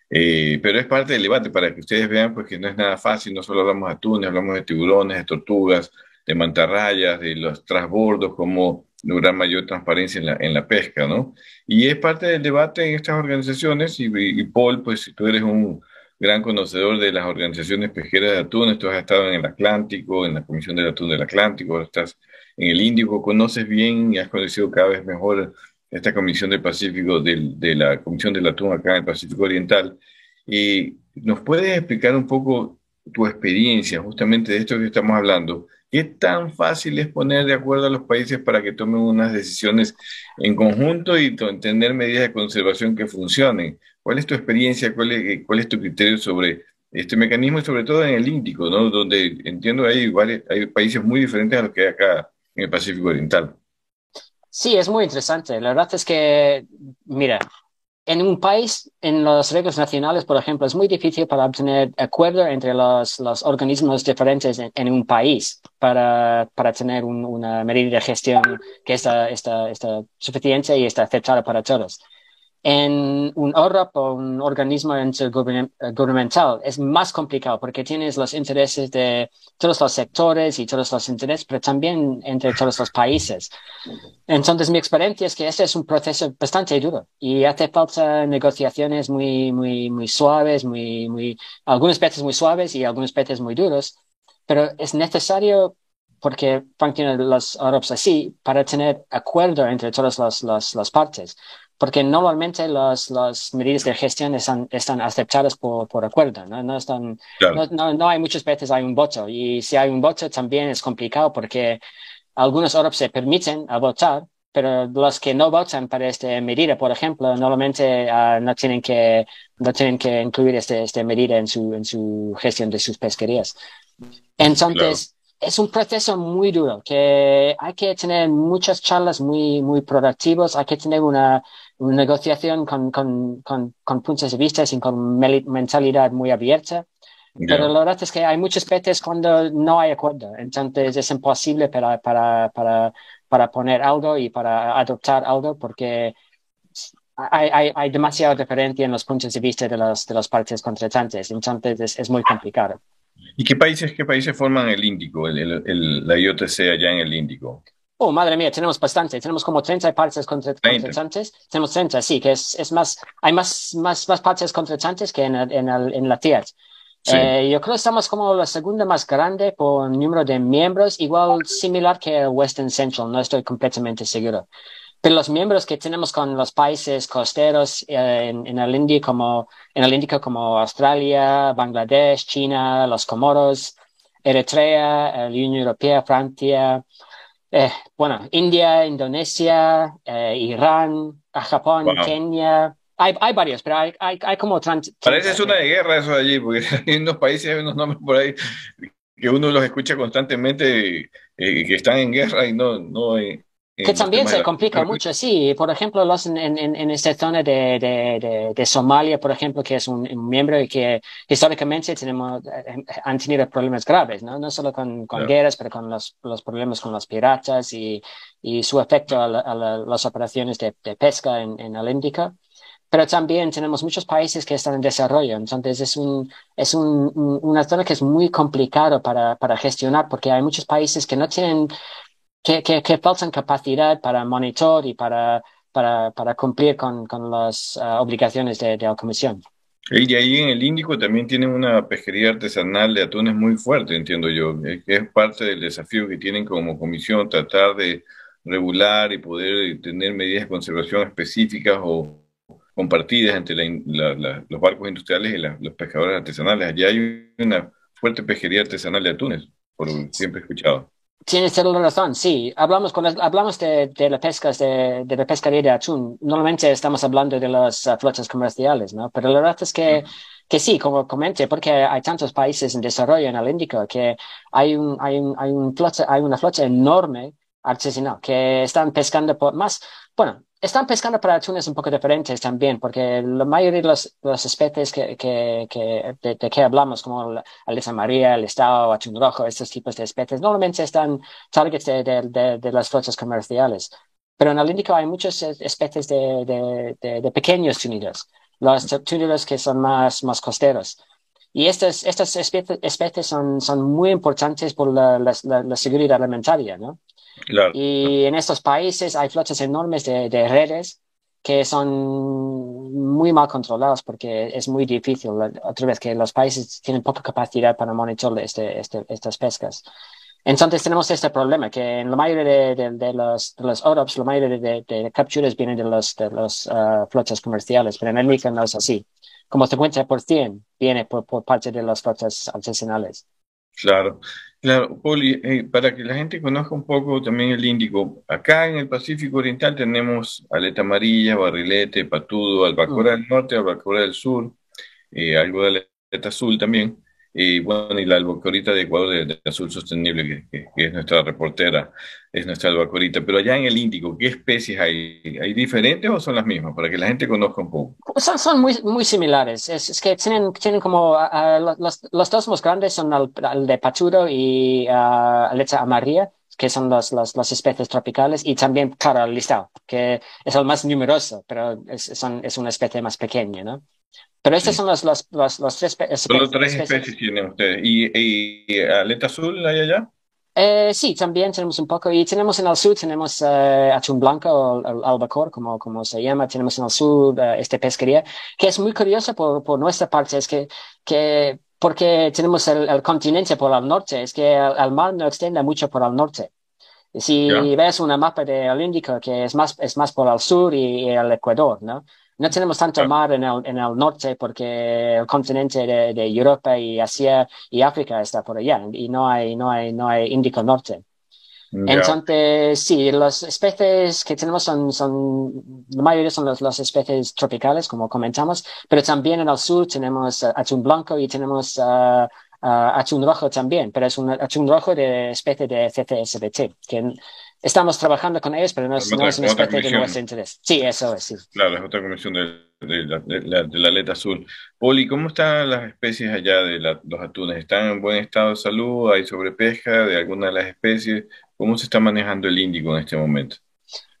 eh, pero es parte del debate para que ustedes vean pues que no es nada fácil, no solo hablamos de atunes, hablamos de tiburones, de tortugas, de mantarrayas, de los transbordos, cómo lograr mayor transparencia en la, en la pesca, ¿no? Y es parte del debate en estas organizaciones y, y Paul, pues si tú eres un gran conocedor de las organizaciones pesqueras de atún, tú has estado en el Atlántico, en la Comisión del Atún del Atlántico, estás en el Índico, conoces bien y has conocido cada vez mejor esta Comisión del Pacífico, del, de la Comisión del Atún acá en el Pacífico Oriental. Y nos puedes explicar un poco tu experiencia justamente de esto que estamos hablando. ¿Qué tan fácil es poner de acuerdo a los países para que tomen unas decisiones en conjunto y tener medidas de conservación que funcionen? ¿Cuál es tu experiencia? ¿Cuál es, cuál es tu criterio sobre este mecanismo y sobre todo en el Índico, ¿no? donde entiendo hay, hay países muy diferentes a los que hay acá en el Pacífico Oriental? Sí, es muy interesante. La verdad es que, mira, en un país, en las reglas nacionales, por ejemplo, es muy difícil para obtener acuerdo entre los, los organismos diferentes en, un país para, para tener un, una medida de gestión que está, está, está suficiente y está aceptada para todos en un ORAP o un organismo intergubernamental es más complicado porque tienes los intereses de todos los sectores y todos los intereses, pero también entre todos los países. Entonces, mi experiencia es que este es un proceso bastante duro y hace falta negociaciones muy, muy, muy suaves, muy, muy, algunas veces muy suaves y algunas veces muy duros, pero es necesario porque funcionan los ORAPs así para tener acuerdo entre todas las, las partes porque normalmente las, las medidas de gestión están, están aceptadas por, por acuerdo, ¿no? No, están, claro. no, no, hay muchas veces hay un voto y si hay un voto también es complicado porque algunos OROPs se permiten a votar, pero los que no votan para esta medida, por ejemplo, normalmente uh, no tienen que no tienen que incluir esta este medida en su en su gestión de sus pesquerías. Entonces. Es un proceso muy duro que hay que tener muchas charlas muy muy productivas, hay que tener una una negociación con, con, con, con, puntos de vista y con mentalidad muy abierta. Yeah. Pero la verdad es que hay muchos veces cuando no hay acuerdo. Entonces es imposible para, para, para, para poner algo y para adoptar algo porque hay, hay, hay demasiada diferencia en los puntos de vista de, los, de las partes contratantes. Entonces es, es muy complicado. ¿Y qué países, qué países forman el Índico, el, el, el, la IOTC allá en el Índico? Oh, madre mía, tenemos bastante. Tenemos como 30 partes contratantes. Tenemos 30, sí, que es, es más, hay más, más, más partes contratantes que en, en, en la Tierra. Eh, yo creo que estamos como la segunda más grande por número de miembros, igual similar que Western Central, no estoy completamente seguro. Los miembros que tenemos con los países costeros eh, en, el Índico como, en el Índico como Australia, Bangladesh, China, los Comoros, Eritrea, la Unión Europea, Francia, eh, bueno, India, Indonesia, Irán, Japón, Kenia, hay, hay varios, pero hay, hay, hay como... Parece es una de guerra eso de allí, porque hay unos países, hay unos nombres por ahí que uno los escucha constantemente eh, que están en guerra y no... no que también se complica mucho, sí. Por ejemplo, los en, en, en esta zona de, de, de, Somalia, por ejemplo, que es un, miembro y que históricamente tenemos, eh, han tenido problemas graves, ¿no? No solo con, con guerras, pero con los, los problemas con los piratas y, y su efecto a, las operaciones de, pesca en, en el Índico pero también tenemos muchos países que están en desarrollo. Entonces es, un, es un, una zona que es muy complicado para, para gestionar porque hay muchos países que no tienen, que, que, que faltan capacidad para monitor y para, para, para cumplir con, con las ah, obligaciones de, de la Comisión. Y ahí en el Índico también tienen una pesquería artesanal de atunes muy fuerte, entiendo yo, que es parte del desafío que tienen como comisión, tratar de regular y poder tener medidas de conservación específicas o, compartidas entre los barcos industriales y los pescadores artesanales. Allí hay una fuerte pesquería artesanal de atunes, por siempre he escuchado. Tienes toda la razón, sí. Hablamos, cuando hablamos de, de la pesca, de, de, la pescaría de atún, normalmente estamos hablando de las uh, flotas comerciales, ¿no? Pero la verdad es que, que sí, como comenté, porque hay tantos países en desarrollo en el Índico que hay, un, hay, un, hay, un flota, hay una flota enorme artesanal que están pescando por más, bueno, están pescando para atunes un poco diferentes también, porque la mayoría de las, especies que, que, que de, que hablamos, como la maría, el estado, atún rojo, estos tipos de especies, normalmente están targets de, de, de, las flotas comerciales. Pero en el Índico hay muchas especies de, de, pequeños túnidos, los túnidos que son más, más costeros. Y estas, estas especies, son, son muy importantes por la, la, la seguridad alimentaria, ¿no? Y en estos países hay flotas enormes de, redes que son muy mal controladas porque es muy difícil, otra vez que los países tienen poca capacidad para monitorear este, este, estas pescas. Entonces tenemos este problema que en la mayoría de, de, los, de los OROPs, la mayoría de, capturas vienen de los, de los uh, flotas comerciales, pero en el no es así. Como 50% viene por, por parte de las flotas artesanales. Claro. Claro, Poli, eh, para que la gente conozca un poco también el Índico, acá en el Pacífico Oriental tenemos aleta amarilla, barrilete, patudo, albacora del norte, albacora del sur, eh, algo de aleta azul también, y bueno, y la albacorita de Ecuador de, Azul Sostenible, que, es nuestra reportera, es nuestra albacorita. Pero allá en el Índico, ¿qué especies hay? ¿Hay diferentes o son las mismas? Para que la gente conozca un poco. Son, son muy, muy similares. Es, que tienen, tienen como, los, los, dos más grandes son el, de Pachuro y uh, Alecha amarilla que son las, las, especies tropicales, y también, claro, el listado, que es el más numeroso, pero es, es una especie más pequeña, ¿no? Pero estas son las, las, las, tres especies. Solo tres especies, tienen ustedes. ¿Y, aleta azul hay allá? Eh, sí, también tenemos un poco. Y tenemos en el sur, tenemos uh, atún blanco o albacor, como, como se llama. Tenemos en el sur uh, esta pesquería, que es muy curiosa por, por nuestra parte. Es que, que porque tenemos el, continente por el norte, es que el, mar no extiende mucho por el norte. Si ves una mapa del Índico, que es más, es más por el sur y el Ecuador, ¿no? No tenemos tanto mar en el, en el norte porque el continente de, de, Europa y Asia y África está por allá y no hay, no hay, no hay Índico Norte. Entonces, sí, las especies que tenemos son, son la mayoría son las, especies tropicales, como comentamos, pero también en el sur tenemos uh, atún blanco y tenemos uh, uh, atún rojo también, pero es un atún rojo de especie de CCSBT, que estamos trabajando con ellos, pero no es, no es una especie de nuestro interés. Sí, eso es, sí. Claro, es otra comisión de, de, la, de, la, aleta azul. Poli, ¿cómo están las especies allá de los atunes? ¿Están en buen estado de salud? ¿Hay sobrepesca de alguna de las especies? ¿Cómo se está manejando el índico en este momento?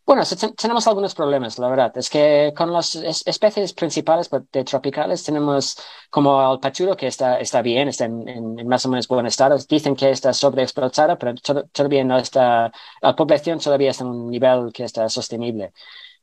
Bueno, tenemos algunos problemas, la verdad. Es que con las especies principales pues, de tropicales tenemos como el pachuro, que está, está bien, está en, más o menos buen estado. Dicen que está sobreexplotada, pero todavía no está, la población todavía está en un nivel que está sostenible.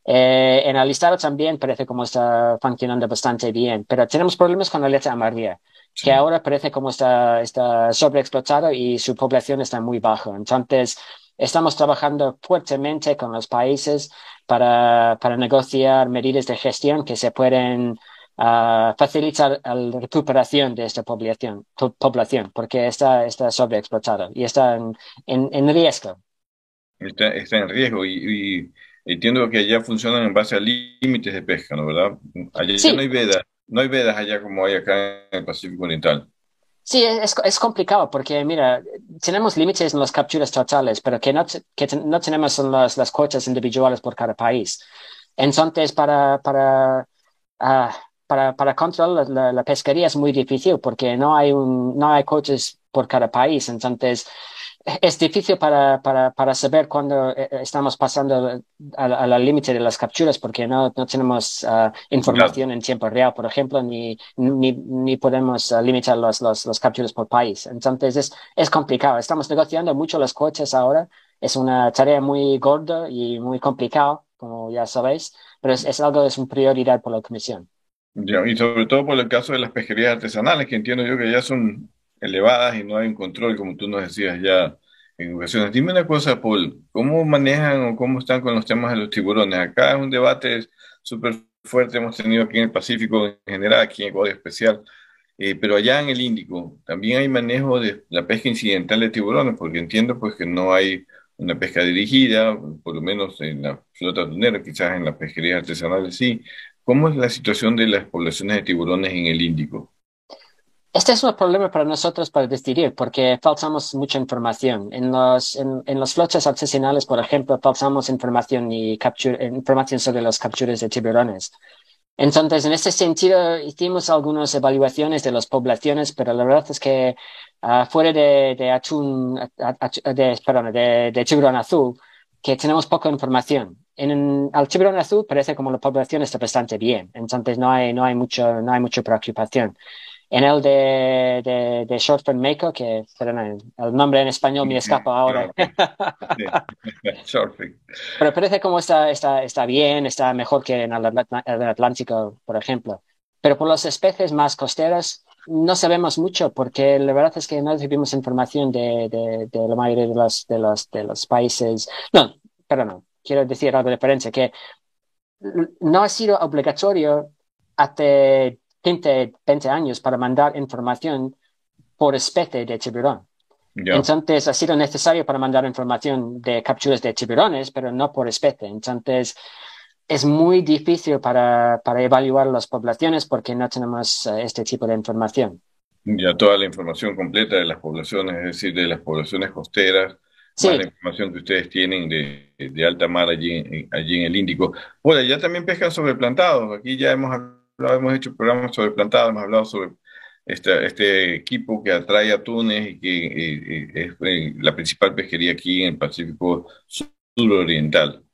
Eh, en el listado también parece como está funcionando bastante bien, pero tenemos problemas con la leche amarilla, que ahora parece como está, está sobreexplotado y su población está muy baja. Entonces, Estamos trabajando fuertemente con los países para, para negociar medidas de gestión que se pueden uh, facilitar la recuperación de esta población, población porque está, está sobreexplotada y está en, en, riesgo. Está, está, en riesgo y, entiendo que allá funcionan en base a límites de pesca, ¿no verdad? Allá no hay vedas, no hay vedas allá como hay acá en el Pacífico Oriental. Sí, es, es, complicado porque, mira, tenemos límites en las capturas totales, pero que no, que no tenemos en las, las coches individuales por cada país. Entonces, para, para, uh, para, para controlar la, pesquería es muy difícil porque no hay, un, no hay coches por cada país. Entonces, es difícil para, para, para saber cuándo eh, eh, estamos pasando al límite de las capturas porque no, no tenemos ah, información en tiempo real, por ejemplo, ni, ni, ni podemos ah, limitar los, los, los, capturas por país. Entonces es, es complicado. Estamos negociando mucho los coches ahora. Es una tarea muy gorda y muy complicada, como ya sabéis, pero es, es algo, es una prioridad por la Comisión. y sobre todo por el caso de las pesquerías artesanales, que entiendo yo que ya son elevadas y no hay un control, como tú nos decías ya en ocasiones. Dime una cosa, Paul, ¿cómo manejan o cómo están con los temas de los tiburones? Acá es un debate súper fuerte, hemos tenido aquí en el Pacífico en general, aquí en Ecuador especial, eh, pero allá en el Índico también hay manejo de la pesca incidental de tiburones, porque entiendo pues que no hay una pesca dirigida, por lo menos en la flota tunera, quizás en las pesquerías artesanales sí. ¿Cómo es la situación de las poblaciones de tiburones en el Índico? Este es un problema para nosotros para decidir, porque faltamos mucha información. En los, en, en los flotas artesanales, por ejemplo, faltamos información y capture, información sobre las capturas de tiburones. Entonces, en ese sentido, hicimos algunas evaluaciones de las poblaciones, pero la verdad es que uh, fuera de, de atún, de, perdón, de, de, tiburón azul, que tenemos poca información. En el tiburón azul parece como la población está bastante bien, entonces no hay, no hay mucho, no hay mucha preocupación. En el de, de, de Short Mako, que perdón, el nombre en español me escapa ahora. Pero parece como está, está, está bien, está mejor que en el, Atlántico, por ejemplo. Pero por las especies más costeras no sabemos mucho porque la verdad es que no recibimos información de, de, de la mayoría de los, de, los, de los países. No, pero no, quiero decir algo diferente, que no ha sido obligatorio hasta 15, 20 años para mandar información por especie de tiburón. Entonces, ha sido necesario para mandar información de capturas de tiburones, pero no por especie. Entonces, es muy difícil para, para evaluar las poblaciones porque no tenemos eh, este tipo de información. Ya toda la información completa de las poblaciones, es decir, de las poblaciones costeras, la información que ustedes tienen de, de alta mar allí, allí en el Índico. Bueno, ya también pescan sobre plantados. Aquí ya hemos hemos hecho programas sobre plantadas, hemos hablado sobre este, este equipo que atrae atunes y que es eh, la principal pesquería aquí en el Pacífico suroriental.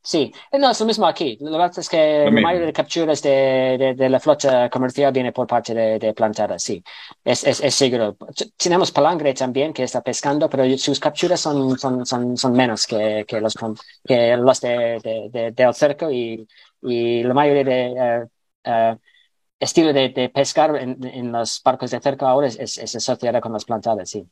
Sí, no, es lo mismo aquí. Que pasa es que la mayoría de capturas de, de, la flota comercial viene por parte de, de plantadas, sí. Es, es, es, seguro. Tenemos palangre también que está pescando, pero sus capturas son, son, son, son menos que, que los, que los de, de, del cerco y, y la mayoría de eh, uh, estilo de, de pescar en, en, los barcos de cerca ahora es, es, es asociada con las plantadas, sí.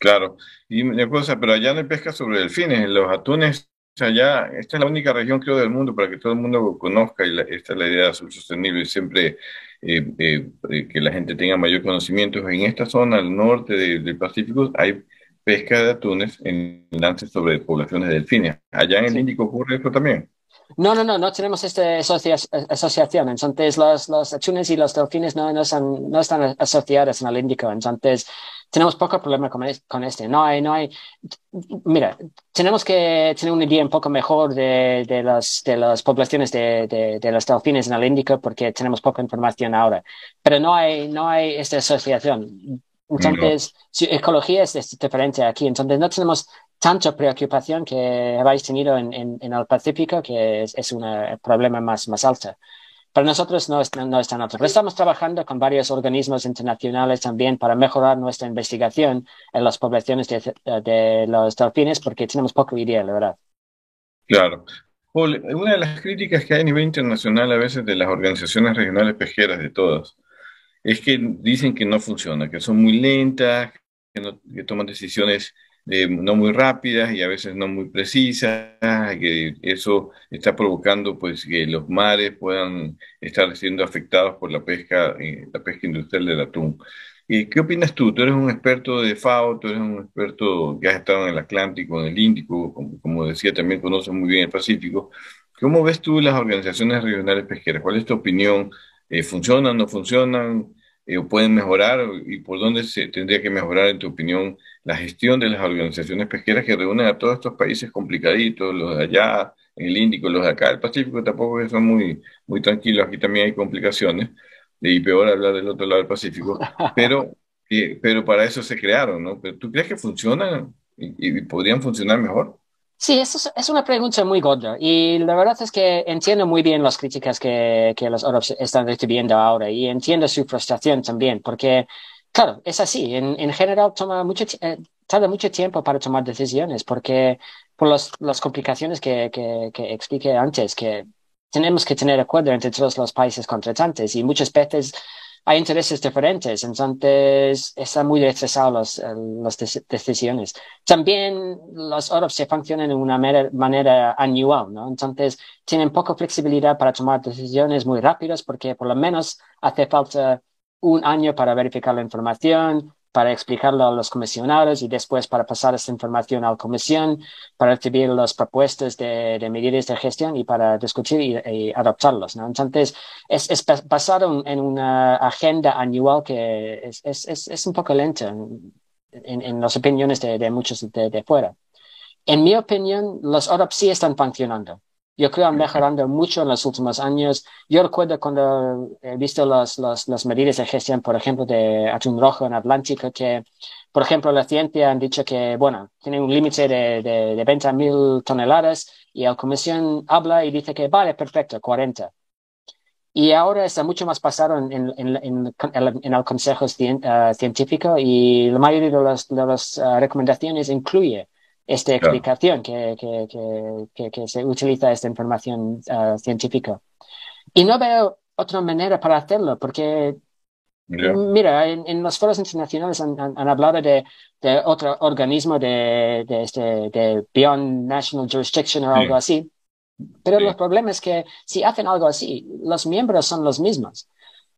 Claro, y una cosa, pero allá no hay pesca sobre delfines, los atunes, allá, esta es la única región creo del mundo para que todo el mundo conozca, y esta es la idea sostenible, siempre eh, eh, que la gente tenga mayor conocimiento. En esta zona, al norte del Pacífico, hay pesca de atunes en lances sobre poblaciones de delfines. Allá en el Índico ocurre eso también. No, no, no, no tenemos esta asociación. Entonces, los, los atunes y los delfines no, no, son, no están asociados en el Índico. Entonces, tenemos poco problema con, con este. No hay, no hay. Mira, tenemos que tener una idea un poco mejor de, de, las, de las poblaciones de, de, de, los delfines en el Índico porque tenemos poca información ahora. Pero no hay, no hay esta asociación. Entonces, su ecología es diferente aquí. Entonces, no tenemos tanta preocupación que habéis tenido en, en, el Pacífico, que es, es un problema más, más alto. Para nosotros no es, no es tan alto, pero estamos trabajando con varios organismos internacionales también para mejorar nuestra investigación en las poblaciones de, de los delfines, porque tenemos poco idea, la verdad. Claro. una de las críticas que hay a nivel internacional a veces de las organizaciones regionales pesqueras, de todas, es que dicen que no funciona, que son muy lentas, que, no, que toman decisiones eh, no muy rápidas y a veces no muy precisas, que eso está provocando pues que los mares puedan estar siendo afectados por la pesca, eh, la pesca industrial del atún. ¿Y qué opinas tú? Tú eres un experto de FAO, tú eres un experto que has estado en el Atlántico, en el Índico, como, como decía, también conoces muy bien el Pacífico. ¿Cómo ves tú las organizaciones regionales pesqueras? ¿Cuál es tu opinión? Eh, ¿Funcionan, no funcionan? Eh, ¿O pueden mejorar? ¿Y por dónde se tendría que mejorar, en tu opinión, la gestión de las organizaciones pesqueras que reúnen a todos estos países complicaditos, los de allá, el Índico, los de acá? El Pacífico tampoco son muy, muy tranquilos, aquí también hay complicaciones y peor hablar del otro lado del Pacífico, pero, pero para eso se crearon, ¿no? ¿Pero ¿Tú crees que funcionan y, podrían funcionar mejor? Sí, eso es, una pregunta muy gorda y la verdad es que entiendo muy bien las críticas que, que los Orbs están recibiendo ahora y entiendo su frustración también, porque, claro, es así. En, en general toma mucho, eh, tarda mucho tiempo para tomar decisiones porque por los, las complicaciones que, que, que expliqué antes, que tenemos que tener acuerdo entre todos los países contratantes y muchas veces hay intereses diferentes, entonces están muy retrasadas las decisiones. También los OROPs se funcionan de una manera, anual, ¿no? Entonces tienen poca flexibilidad para tomar decisiones muy rápidas porque por lo menos hace falta un año para verificar la información, para explicarlo a los comisionados y después para pasar esta información a la comisión, para recibir las propuestas de, medidas de gestión y para discutir y, adoptarlos. ¿no? Entonces, es, es basado en una agenda anual que es, es, es un poco lenta en, en, las opiniones de, de muchos de, de, fuera. En mi opinión, los ORAP sí están funcionando. Yo creo han mejorado mucho en los últimos años. Yo recuerdo cuando he visto las, las, las medidas de gestión, por ejemplo, de atún rojo en Atlántico, que, por ejemplo, la ciencia han dicho que, bueno, tiene un límite de, de, de 20.000 toneladas y la comisión habla y dice que, vale, perfecto, 40. Y ahora está mucho más pasado en, en, en, en el consejo uh, científico y la mayoría de las, de las uh, recomendaciones incluye esta explicación que, que, que, que, se utiliza esta información uh, científica. Y no veo otra manera para hacerlo, porque, mira, en, en, los foros internacionales han, han, hablado de, de, otro organismo de, de, este, de Beyond National Jurisdiction o algo así. Pero sí. el problema es que si hacen algo así, los miembros son los mismos.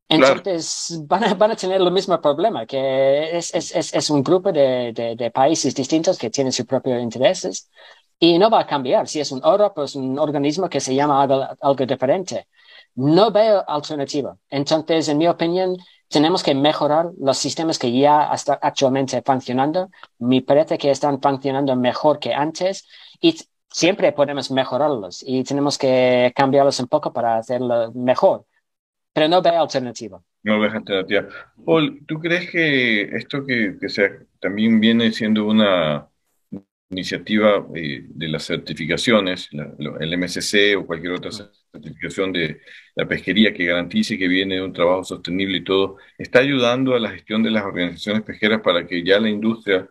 Entonces van, a, van, a, tener el mismo problema, que es, es, es, es un grupo de, de, de, países distintos que tienen sus propios intereses y no va a cambiar. Si es un oro, pues un organismo que se llama algo, algo diferente. No veo alternativa. Entonces, en mi opinión, tenemos que mejorar los sistemas que ya están actualmente funcionando. Me parece que están funcionando mejor que antes y siempre podemos mejorarlos y tenemos que cambiarlos un poco para hacerlo mejor pero no ve alternativa. No ves alternativa. Paul, ¿tú crees que esto que, que sea, también viene siendo una iniciativa eh, de las certificaciones, el MSC o cualquier otra certificación de la pesquería que garantice que viene de un trabajo sostenible y todo, está ayudando a la gestión de las organizaciones pesqueras para que ya la industria,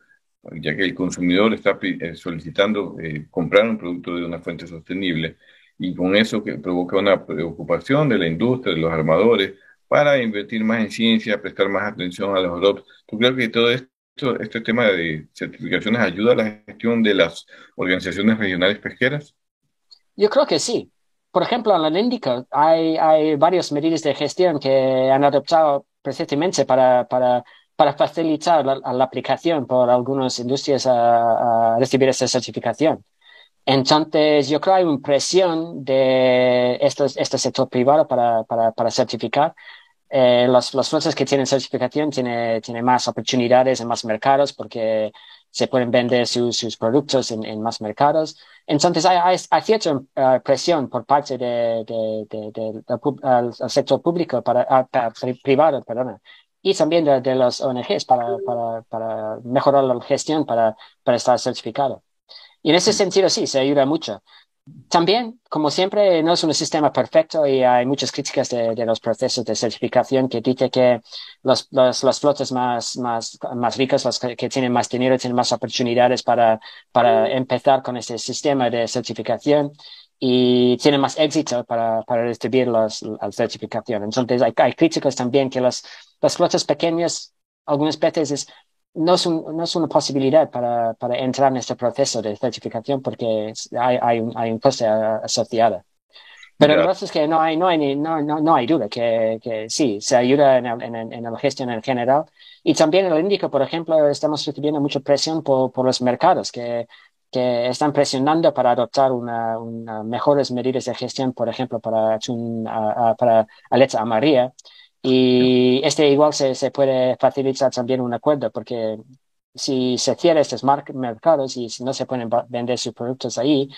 ya que el consumidor está eh, solicitando eh, comprar un producto de una fuente sostenible, y con eso que provoca una preocupación de la industria, de los armadores, para invertir más en ciencia, prestar más atención a los ROPs. ¿Tú crees que todo esto, este tema de certificaciones ayuda a la gestión de las organizaciones regionales pesqueras? Yo creo que sí. Por ejemplo, en la Índica hay, hay varias medidas de gestión que han adoptado precisamente para, facilitar la, la, aplicación por algunas industrias a, a recibir esta certificación. Entonces, yo creo que hay una presión de estos, este sector privado para, para, para certificar. Eh, las, las fuerzas que tienen certificación tienen tiene más oportunidades en más mercados porque se pueden vender su, sus productos en, en, más mercados. Entonces, hay, hay, hay cierta uh, presión por parte del de, de, sector público, para, uh, privado, perdona, y también de, los ONGs para, para, para mejorar la gestión, para, para estar certificado. Y en ese sentido sí, se ayuda mucho. También, como siempre, no es un sistema perfecto y hay muchas críticas de, los procesos de certificación que dice que los, los, las flotas más, más, más ricas, las que, tienen más dinero, tienen más oportunidades para, para empezar con este sistema de certificación y tienen más éxito para, para recibir las, la certificación. Entonces, hay, hay críticos también que las, las flotas pequeñas, algunas veces es no es, un, no es una posibilidad para, para, entrar en este proceso de certificación porque hay, hay, un, hay un coste asociado. Pero yeah. es que no hay, no hay, no, no, no hay duda que, que sí, se ayuda en, en, en, la gestión en general. Y también en el Índico, por ejemplo, estamos recibiendo mucha presión por, por los mercados que, que están presionando para adoptar una, una mejores medidas de gestión, por ejemplo, para, para aleta amarilla. Y este igual se, se puede facilitar también un acuerdo, porque si se cierran estos mercados y si no se pueden vender sus productos ahí,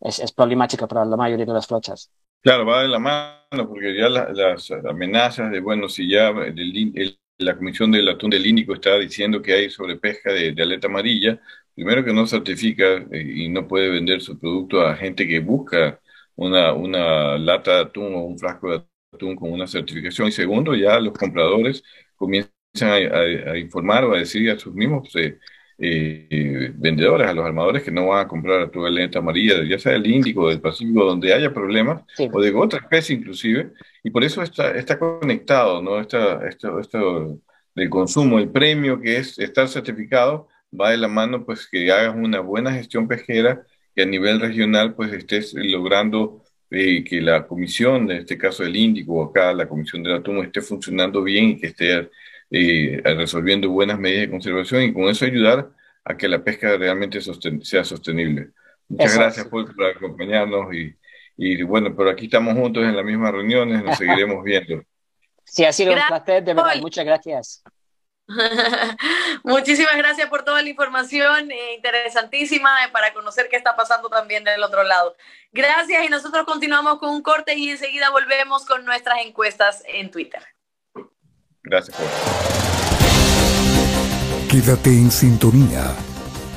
es, es, problemático para la mayoría de las flotas. Claro, va de la mano, porque ya la, las amenazas de, bueno, si ya el, el, la Comisión del Atún del Índico está diciendo que hay sobrepesca de, de aleta amarilla, primero que no certifica eh, y no puede vender su producto a gente que busca una, una lata de atún o un frasco de con una certificación. Y segundo, ya los compradores comienzan a, informar o a decir a sus mismos eh, eh, vendedores, a los armadores, que no van a comprar tu lenta amarilla, ya sea del Índico, del Pacífico, donde haya problemas, o de otra especie inclusive. Y por eso está, está conectado, ¿no? Esta, esto, esto del consumo, el premio que es estar certificado, va de la mano, pues que hagas una buena gestión pesquera, que a nivel regional, pues estés logrando eh, que la comisión, en este caso del Índico, acá la comisión del atún, esté funcionando bien y que esté eh, resolviendo buenas medidas de conservación y con eso ayudar a que la pesca realmente sea sostenible. Muchas gracias por, por acompañarnos y, y, bueno, pero aquí estamos juntos en las mismas reuniones, nos seguiremos viendo. Sí, ha sido un placer, de verdad, muchas gracias. Muchísimas gracias por toda la información eh, interesantísima eh, para conocer qué está pasando también del otro lado. Gracias y nosotros continuamos con un corte y enseguida volvemos con nuestras encuestas en Twitter. Gracias. Quédate en sintonía.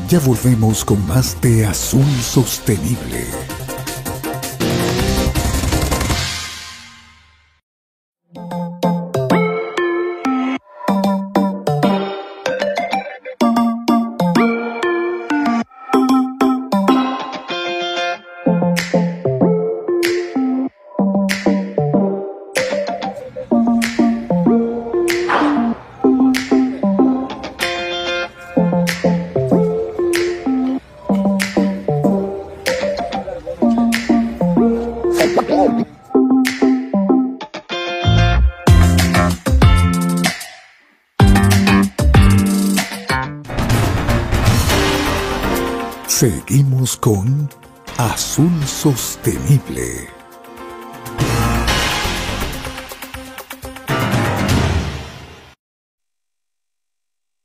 Ya volvemos con más de Azul Sostenible. Seguimos con Azul Sostenible.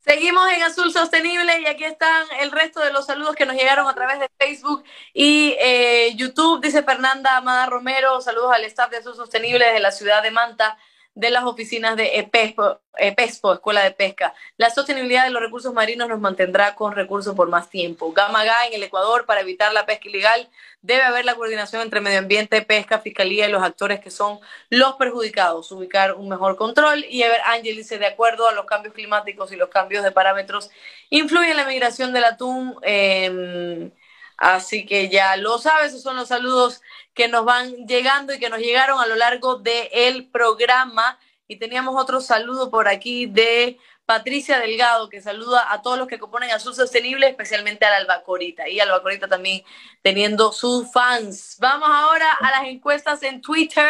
Seguimos en Azul Sostenible y aquí están el resto de los saludos que nos llegaron a través de Facebook y eh, YouTube. Dice Fernanda Amada Romero, saludos al staff de Azul Sostenible de la ciudad de Manta de las oficinas de EPESPO, EPESPO, Escuela de Pesca. La sostenibilidad de los recursos marinos nos mantendrá con recursos por más tiempo. Gamaga en el Ecuador para evitar la pesca ilegal debe haber la coordinación entre medio ambiente, pesca, fiscalía y los actores que son los perjudicados, ubicar un mejor control y Ever Ángel dice de acuerdo a los cambios climáticos y los cambios de parámetros influye en la migración del atún. Eh, Así que ya lo sabes, esos son los saludos que nos van llegando y que nos llegaron a lo largo del programa. Y teníamos otro saludo por aquí de Patricia Delgado, que saluda a todos los que componen Azul Sostenible, especialmente a la Albacorita. Y Albacorita también teniendo sus fans. Vamos ahora a las encuestas en Twitter.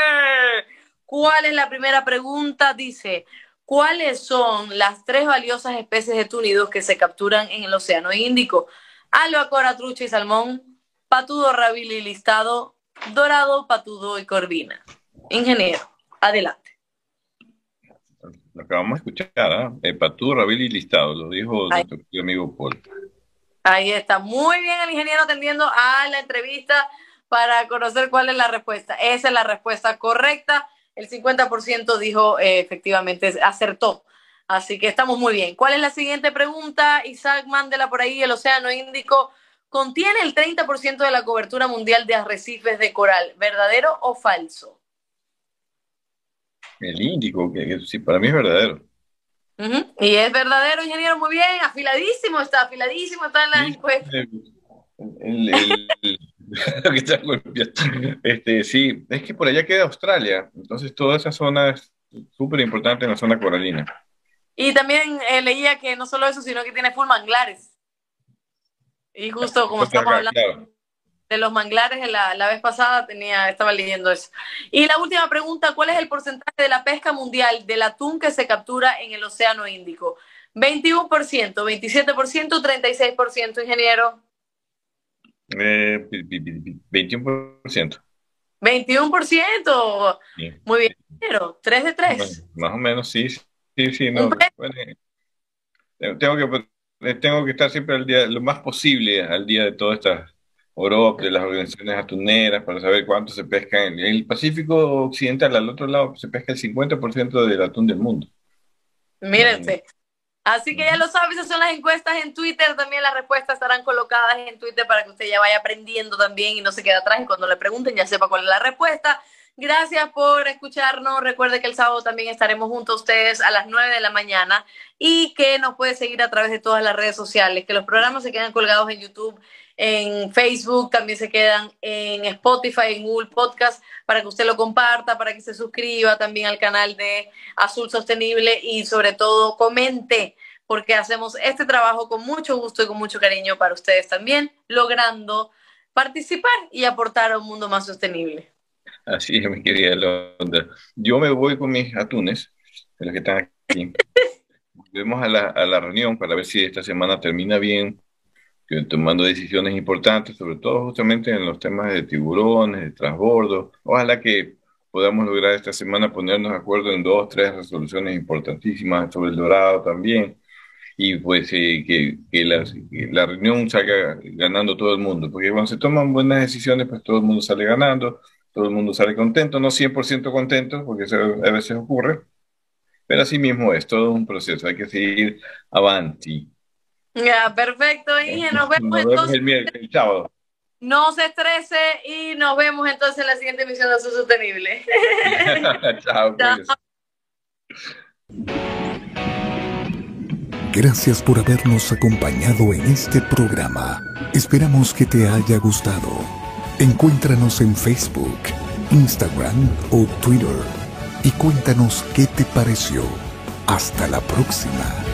¿Cuál es la primera pregunta? Dice, ¿cuáles son las tres valiosas especies de túnidos que se capturan en el Océano Índico? Albacora, trucha y salmón, patudo, rabil y listado, dorado, patudo y corvina. Ingeniero, adelante. Lo acabamos de escuchar, ¿eh? patudo, rabil y listado, lo dijo nuestro amigo Paul. Ahí está, muy bien el ingeniero atendiendo a la entrevista para conocer cuál es la respuesta. Esa es la respuesta correcta. El 50% dijo eh, efectivamente, acertó. Así que estamos muy bien. ¿Cuál es la siguiente pregunta? Isaac, mándela por ahí. El Océano Índico contiene el 30% de la cobertura mundial de arrecifes de coral. ¿Verdadero o falso? El Índico, que, sí, para mí es verdadero. Y es verdadero, ingeniero, muy bien, afiladísimo está, afiladísimo está en la encuesta. este, sí, es que por allá queda Australia, entonces toda esa zona es súper importante en la zona coralina. Y también eh, leía que no solo eso, sino que tiene full manglares. Y justo como estamos hablando de los manglares la, la, vez pasada, tenía, estaba leyendo eso. Y la última pregunta, ¿cuál es el porcentaje de la pesca mundial del atún que se captura en el Océano Índico? 21%, 27%, 36%, ingeniero. Eh, 21%. 21%. Muy bien, ingeniero. 3 de 3. más o menos, sí. Sí, sí, no. tengo, que, tengo que estar siempre al día, lo más posible al día de todas estas Europa, de las organizaciones atuneras, para saber cuánto se pesca en el Pacífico Occidental, al otro lado se pesca el 50% del atún del mundo. Mírense. Así que ya lo sabes, esas son las encuestas en Twitter, también las respuestas estarán colocadas en Twitter para que usted ya vaya aprendiendo también y no se quede atrás y cuando le pregunten ya sepa cuál es la respuesta. Gracias por escucharnos. Recuerde que el sábado también estaremos junto a ustedes a las 9 de la mañana y que nos puede seguir a través de todas las redes sociales, que los programas se quedan colgados en YouTube en Facebook, también se quedan en Spotify, en Google Podcast, para que usted lo comparta, para que se suscriba también al canal de Azul Sostenible y sobre todo comente, porque hacemos este trabajo con mucho gusto y con mucho cariño para ustedes también, logrando participar y aportar a un mundo más sostenible. Así es, mi querida Londra. Yo me voy con mis atunes, de los que están aquí. Volvemos a la, a la reunión para ver si esta semana termina bien tomando decisiones importantes, sobre todo justamente en los temas de tiburones, de transbordo. Ojalá que podamos lograr esta semana ponernos de acuerdo en dos, tres resoluciones importantísimas sobre el dorado también, y pues eh, que, que, la, la, reunión salga ganando todo el mundo, porque cuando se toman buenas decisiones, pues todo el mundo sale ganando, todo el mundo sale contento, no 100% contento, porque eso a veces ocurre, pero así mismo es, todo un proceso, hay que seguir avanti. Ya, perfecto, Inge. Nos vemos, entonces. el miércoles, sábado. No se estrese y nos vemos entonces en la siguiente emisión de Su Sostenible. Chao. Pues. Gracias por habernos acompañado en este programa. Esperamos que te haya gustado. Encuéntranos en Facebook, Instagram o Twitter y cuéntanos qué te pareció. Hasta la próxima.